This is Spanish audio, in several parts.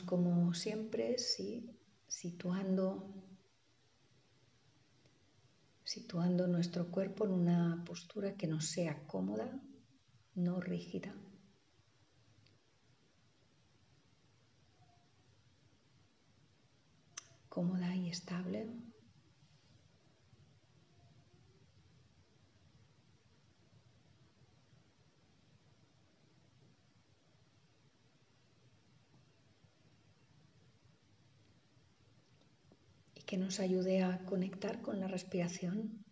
Como siempre, sí, situando, situando nuestro cuerpo en una postura que nos sea cómoda, no rígida. Cómoda y estable. Que nos ayude a conectar con la respiración.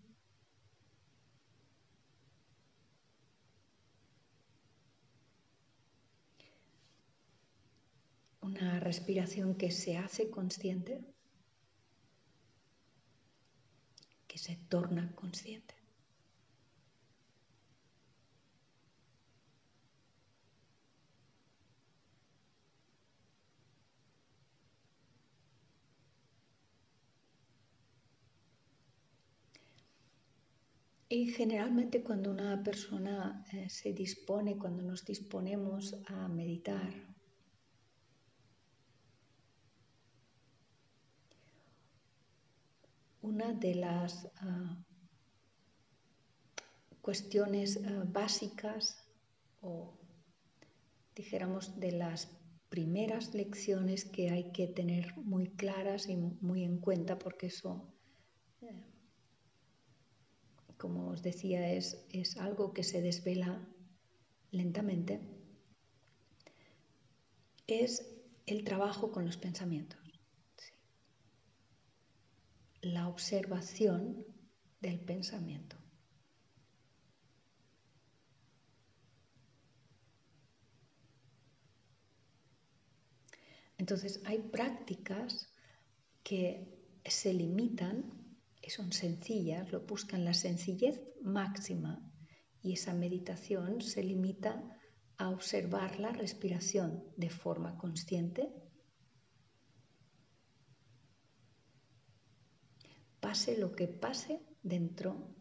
Una respiración que se hace consciente, que se torna consciente. Y generalmente cuando una persona eh, se dispone, cuando nos disponemos a meditar, una de las ah, cuestiones ah, básicas o dijéramos de las primeras lecciones que hay que tener muy claras y muy en cuenta porque eso como os decía, es, algo que se desvela lentamente, es el trabajo con los pensamientos. La observación del pensamiento. Entonces hay prácticas que se limitan son sencillas, lo buscan la sencillez máxima y esa meditación se limita a observar la respiración de forma consciente. Pase lo que pase dentro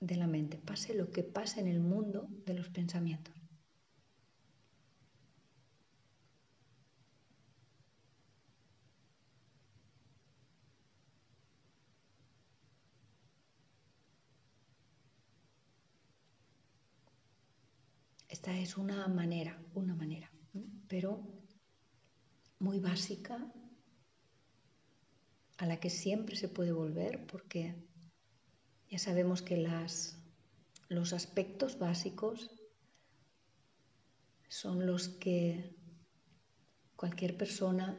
de la mente, pase lo que pase en el mundo de los pensamientos. Esta es una manera, una manera, pero muy básica, a la que siempre se puede volver porque ya sabemos que las, los aspectos básicos son los que cualquier persona,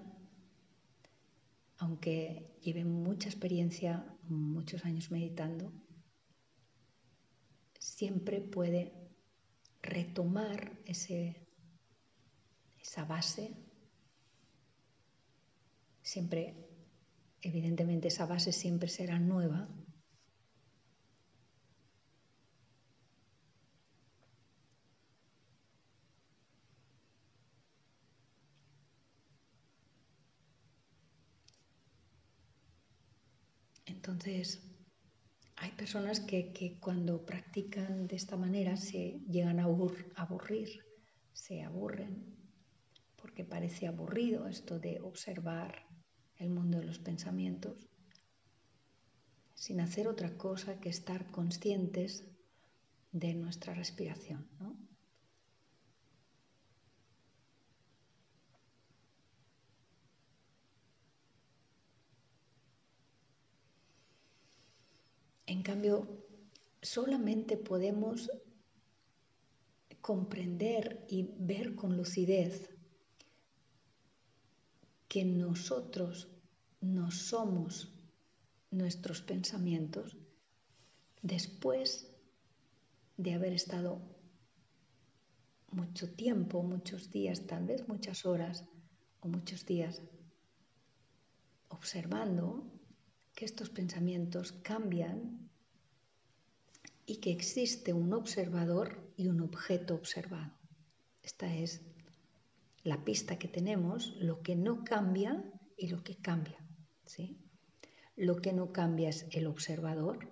aunque lleve mucha experiencia, muchos años meditando, siempre puede retomar ese, esa base. Siempre, evidentemente, esa base siempre será nueva. Entonces, hay personas que, cuando practican de esta manera se llegan a aburrir, se aburren, porque parece aburrido esto de observar el mundo de los pensamientos, sin hacer otra cosa que estar conscientes de nuestra respiración. En cambio, solamente podemos comprender y ver con lucidez que nosotros no somos nuestros pensamientos después de haber estado mucho tiempo, muchos días, tal vez muchas horas o muchos días observando que estos pensamientos cambian y que existe un observador y un objeto observado. Esta es la pista que tenemos, lo que no cambia y lo que cambia. ¿sí? Lo que no cambia es el observador,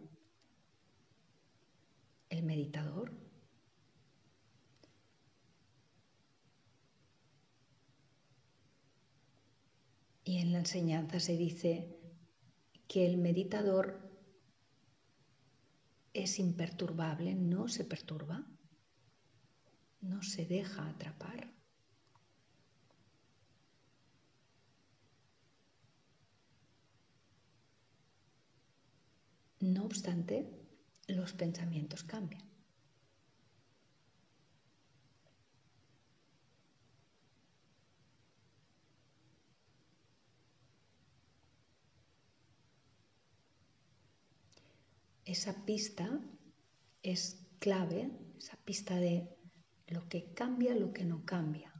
el meditador. Y en la enseñanza se dice que el meditador es imperturbable, no se perturba, no se deja atrapar. No obstante, los pensamientos cambian. Esa pista es clave, esa pista de lo que cambia, lo que no cambia.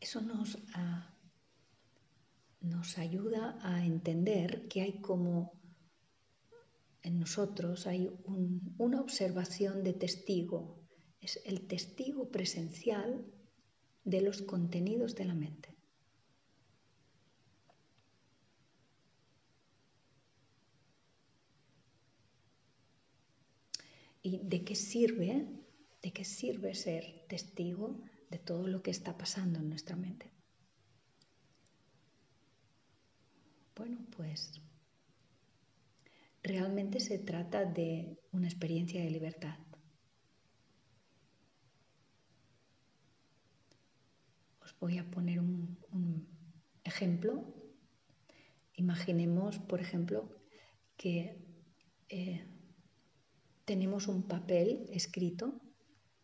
Eso nos, ah, nos ayuda a entender que hay como en nosotros hay una observación de testigo, es el testigo presencial de los contenidos de la mente. ¿Y de qué sirve? ¿De qué sirve ser testigo de todo lo que está pasando en nuestra mente? Bueno, pues realmente se trata de una experiencia de libertad. Voy a poner un, ejemplo. Imaginemos, por ejemplo, que eh, tenemos un papel escrito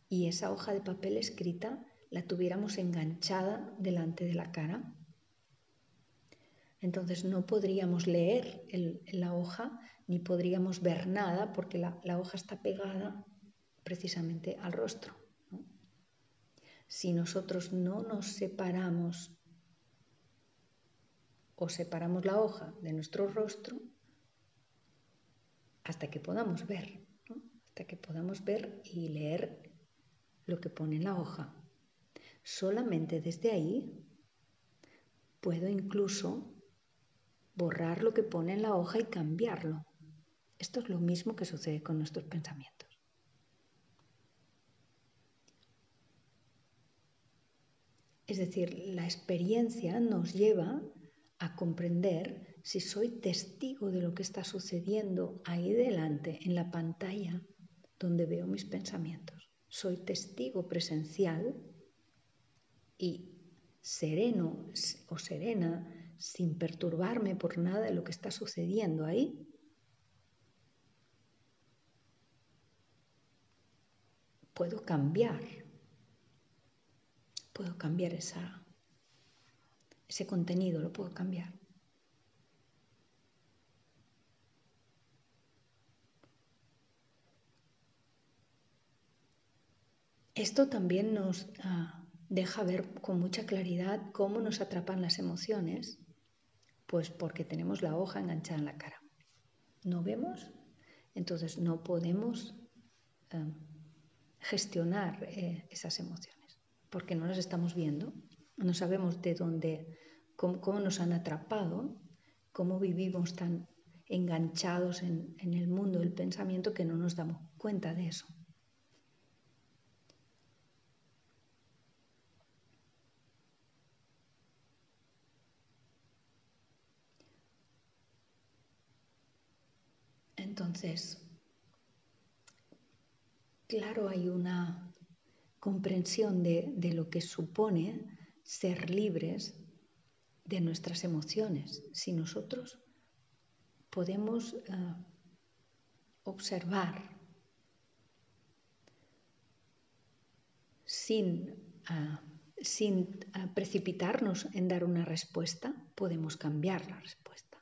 y esa hoja de papel escrita la tuviéramos enganchada delante de la cara. Entonces no podríamos leer la hoja ni podríamos ver nada porque la hoja está pegada precisamente al rostro si nosotros no nos separamos o separamos la hoja de nuestro rostro hasta que podamos ver, hasta que podamos ver y leer lo que pone en la hoja. Solamente desde ahí puedo incluso borrar lo que pone en la hoja y cambiarlo. Esto es lo mismo que sucede con nuestros pensamientos. Es decir, la experiencia nos lleva a comprender si soy testigo de lo que está sucediendo ahí delante, en la pantalla donde veo mis pensamientos. Soy testigo presencial y sereno o serena, sin perturbarme por nada de lo que está sucediendo ahí. Puedo cambiar puedo cambiar ese contenido, lo puedo cambiar. Esto también nos ah, deja ver con mucha claridad cómo nos atrapan las emociones, pues porque tenemos la hoja enganchada en la cara. No vemos, entonces no podemos ah, gestionar eh, esas emociones porque no las estamos viendo, no sabemos de dónde, cómo, nos han atrapado, cómo vivimos tan enganchados en, en el mundo del pensamiento que no nos damos cuenta de eso. Entonces, claro, hay una comprensión de, lo que supone ser libres de nuestras emociones. Si nosotros podemos eh, observar sin, eh, sin eh, precipitarnos en dar una respuesta, podemos cambiar la respuesta.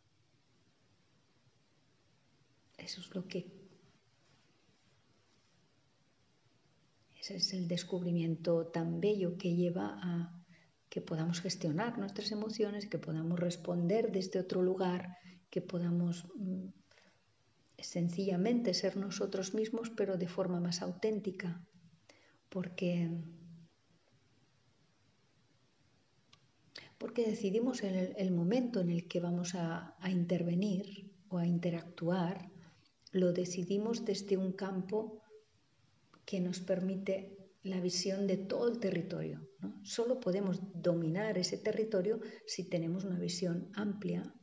Eso es lo que Ese es el descubrimiento tan bello que lleva a que podamos gestionar nuestras emociones, que podamos responder desde otro lugar, que podamos mm, sencillamente ser nosotros mismos, pero de forma más auténtica. Porque, porque decidimos el, momento en el que vamos a intervenir o a interactuar lo decidimos desde un campo que nos permite la visión de todo el territorio. Solo podemos dominar ese territorio si tenemos una visión amplia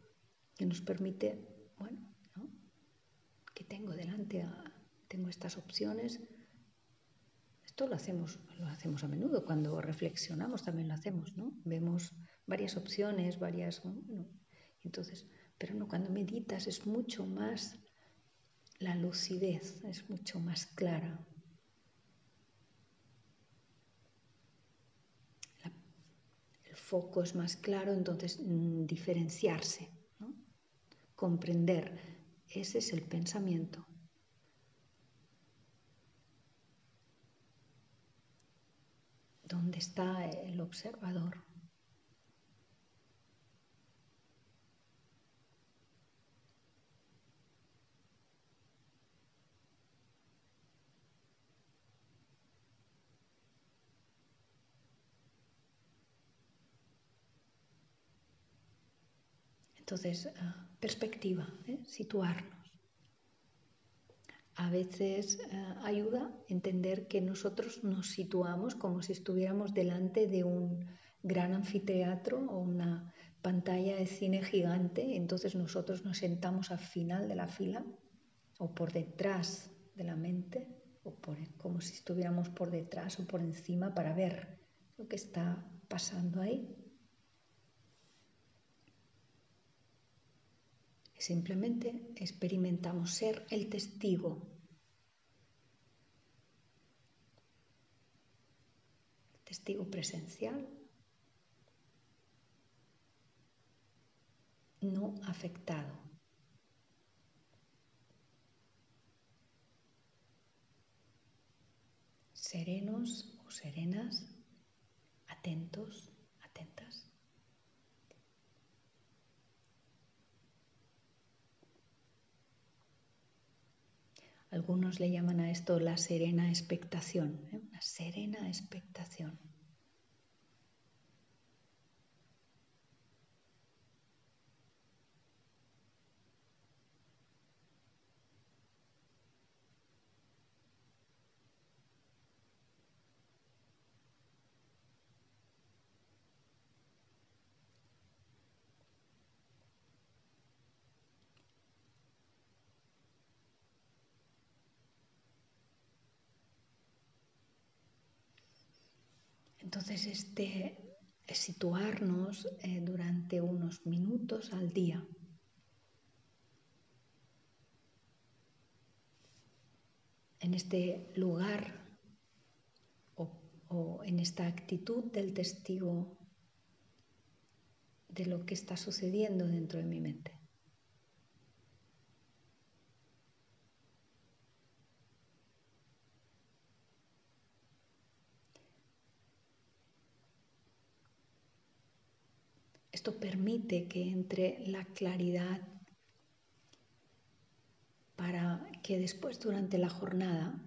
que nos permite, bueno, que tengo delante, tengo estas opciones. Esto lo hacemos, lo hacemos a menudo, cuando reflexionamos también lo hacemos, ¿no? Vemos varias opciones, varias, entonces, pero no, cuando meditas es mucho más la lucidez, es mucho más clara, foco es más claro, entonces mm, diferenciarse, comprender, ese es el pensamiento. ¿Dónde está el observador? Entonces, ah, perspectiva, ¿eh? situarnos. A veces ah, ayuda entender que nosotros nos situamos como si estuviéramos delante de un gran anfiteatro o una pantalla de cine gigante, entonces nosotros nos sentamos al final de la fila o por detrás de la mente, o como si estuviéramos por detrás o por encima para ver lo que está pasando ahí. Simplemente experimentamos ser el testigo. Testigo presencial, no afectado. Serenos o serenas, atentos, atentas. Algunos le llaman a esto la serena expectación, ¿eh? una serena expectación. Entonces, este situarnos eh, durante unos minutos al día. En este lugar o en esta actitud del testigo de lo que está sucediendo dentro de mi mente. Esto que entre la claridad para que después durante la jornada,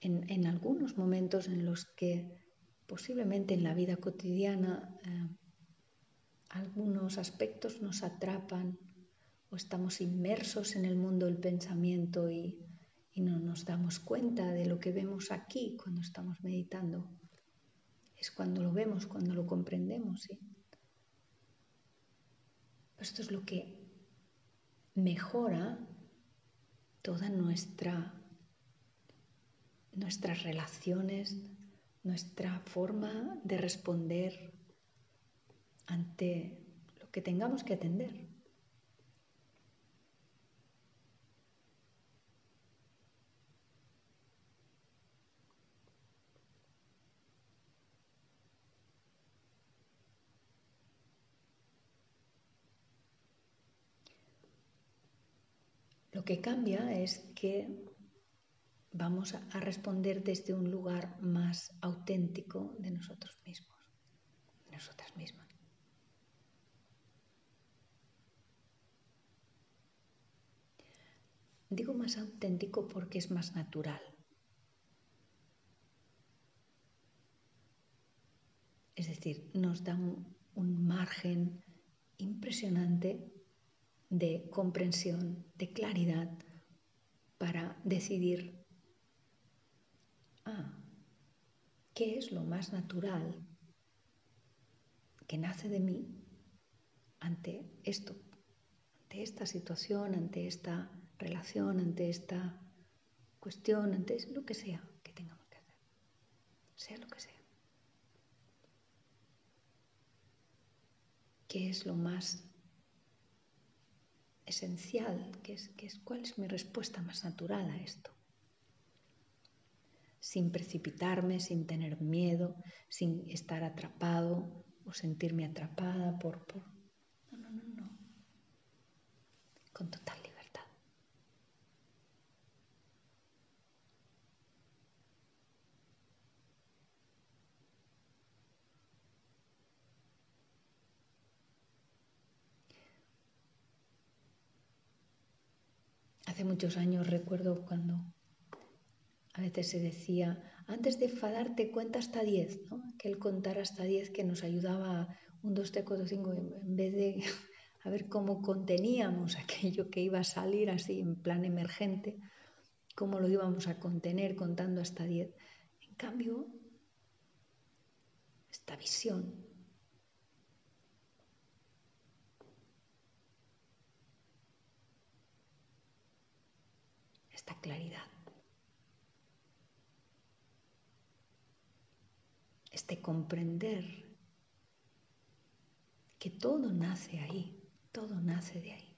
en, algunos momentos en los que posiblemente en la vida cotidiana eh, algunos aspectos nos atrapan o estamos inmersos en el mundo del pensamiento y no nos damos cuenta de lo que vemos aquí cuando estamos meditando es cuando lo vemos, cuando lo comprendemos. Esto es lo que mejora toda nuestra nuestras relaciones, nuestra forma de responder ante lo que tengamos que atender. Que cambia es que vamos a responder desde un lugar más auténtico de nosotros mismos, de nosotras mismas. Digo más auténtico porque es más natural. Es decir, nos da un, margen impresionante de comprensión, de claridad para decidir, ah, ¿qué es lo más natural que nace de mí ante esto, ante esta situación, ante esta relación, ante esta cuestión, ante lo que sea que tengamos que hacer, sea lo que sea. ¿Qué es lo más esencial? ¿Qué es, qué es, ¿Cuál es mi respuesta más natural a esto? Sin precipitarme, sin tener miedo, sin estar atrapado o sentirme atrapada por, por... No, no, no, no. Con total libertad. Hace muchos años recuerdo cuando a veces se decía, antes de enfadarte cuenta hasta 10, ¿no? que el contar hasta 10 que nos ayudaba un, dos, tres, cuatro, cinco, en vez de a ver cómo conteníamos aquello que iba a salir así en plan emergente, cómo lo íbamos a contener contando hasta 10. En cambio, esta visión esta claridad este comprender que todo nace ahí, todo nace de ahí.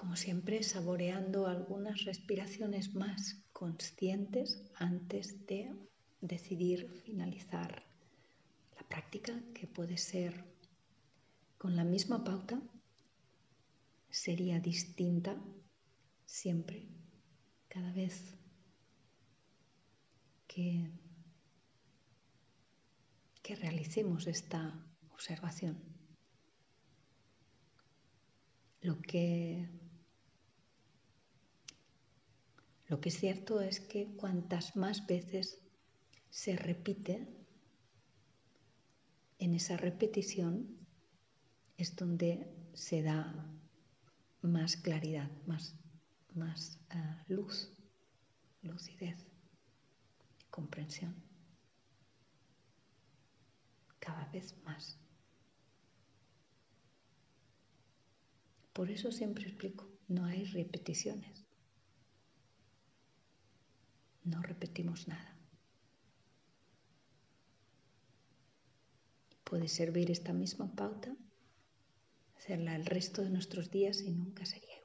Como siempre, saboreando algunas respiraciones más conscientes antes de decidir finalizar la práctica, que puede ser con la misma pauta, sería distinta siempre, cada vez que, que realicemos esta observación. Lo que Lo que es cierto es que cuantas más veces se repite, en esa repetición es donde se da más claridad, más, más uh, luz, lucidez, comprensión. Cada vez más. Por eso siempre explico, no hay repeticiones no repetimos nada. Puede servir esta misma pauta, hacerla el resto de nuestros días y nunca sería